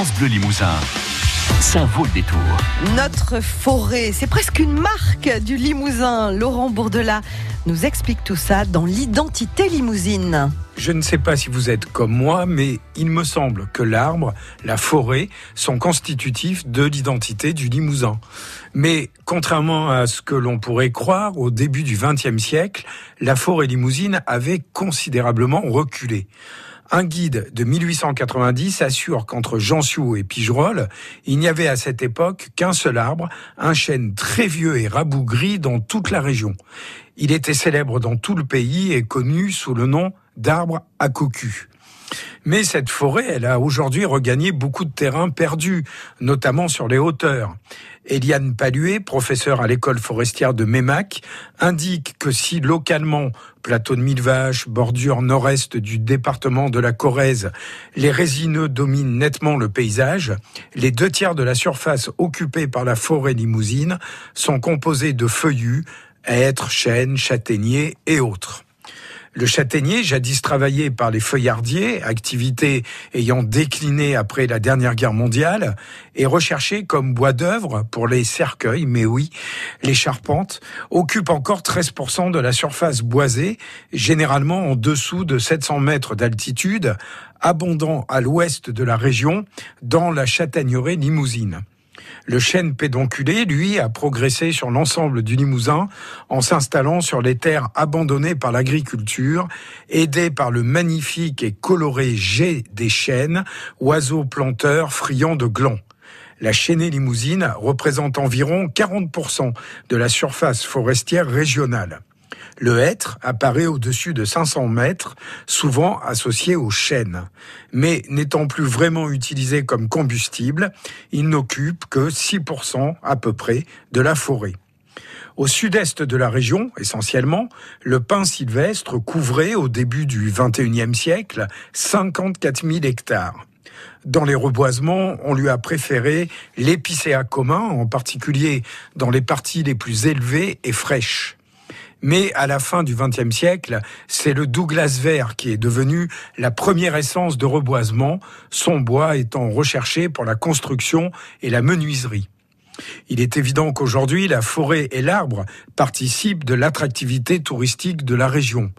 France Bleu Limousin. Ça vaut le détour. Notre forêt, c'est presque une marque du Limousin. Laurent Bourdelat nous explique tout ça dans l'identité limousine. Je ne sais pas si vous êtes comme moi, mais il me semble que l'arbre, la forêt, sont constitutifs de l'identité du Limousin. Mais contrairement à ce que l'on pourrait croire, au début du XXe siècle, la forêt limousine avait considérablement reculé. Un guide de 1890 assure qu'entre Jansiou et Pigerolles, il n'y avait à cette époque qu'un seul arbre, un chêne très vieux et rabougri dans toute la région. Il était célèbre dans tout le pays et connu sous le nom d'arbre à cocu. Mais cette forêt, elle a aujourd'hui regagné beaucoup de terrain perdu, notamment sur les hauteurs. Eliane Paluet, professeure à l'école forestière de Mémac, indique que si localement, plateau de Mille Vaches, bordure nord-est du département de la Corrèze, les résineux dominent nettement le paysage, les deux tiers de la surface occupée par la forêt limousine sont composés de feuillus, hêtres, chênes, châtaigniers et autres. Le châtaignier, jadis travaillé par les feuillardiers, activité ayant décliné après la dernière guerre mondiale, est recherché comme bois d'œuvre pour les cercueils, mais oui, les charpentes, occupent encore 13% de la surface boisée, généralement en dessous de 700 mètres d'altitude, abondant à l'ouest de la région, dans la châtaigneraie limousine. Le chêne pédonculé, lui, a progressé sur l'ensemble du Limousin en s'installant sur les terres abandonnées par l'agriculture, aidé par le magnifique et coloré jet des chênes, oiseaux planteurs friands de glands. La chaînée limousine représente environ 40% de la surface forestière régionale. Le hêtre apparaît au-dessus de 500 mètres, souvent associé au chêne. Mais n'étant plus vraiment utilisé comme combustible, il n'occupe que 6% à peu près de la forêt. Au sud-est de la région, essentiellement, le pin sylvestre couvrait au début du XXIe siècle 54 000 hectares. Dans les reboisements, on lui a préféré l'épicéa commun, en particulier dans les parties les plus élevées et fraîches. Mais à la fin du XXe siècle, c'est le Douglas vert qui est devenu la première essence de reboisement, son bois étant recherché pour la construction et la menuiserie. Il est évident qu'aujourd'hui, la forêt et l'arbre participent de l'attractivité touristique de la région.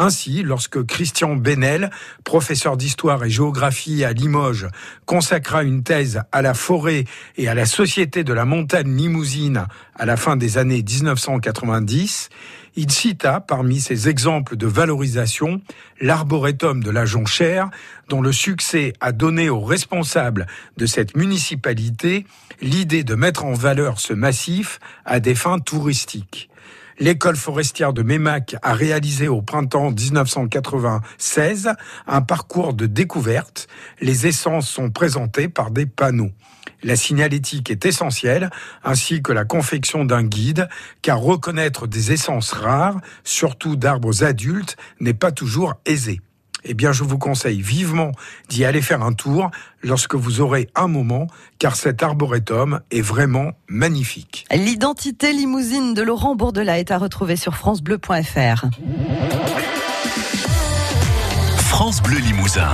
Ainsi, lorsque Christian Benel, professeur d'histoire et géographie à Limoges, consacra une thèse à la forêt et à la société de la montagne limousine à la fin des années 1990, il cita parmi ses exemples de valorisation l'arboretum de la Jonchère, dont le succès a donné aux responsables de cette municipalité l'idée de mettre en valeur ce massif à des fins touristiques. L'école forestière de Mémac a réalisé au printemps 1996 un parcours de découverte. Les essences sont présentées par des panneaux. La signalétique est essentielle, ainsi que la confection d'un guide, car reconnaître des essences rares, surtout d'arbres adultes, n'est pas toujours aisé eh bien, je vous conseille vivement d'y aller faire un tour lorsque vous aurez un moment, car cet arboretum est vraiment magnifique. L'identité limousine de Laurent Bourdelat est à retrouver sur francebleu.fr. France Bleu Limousin.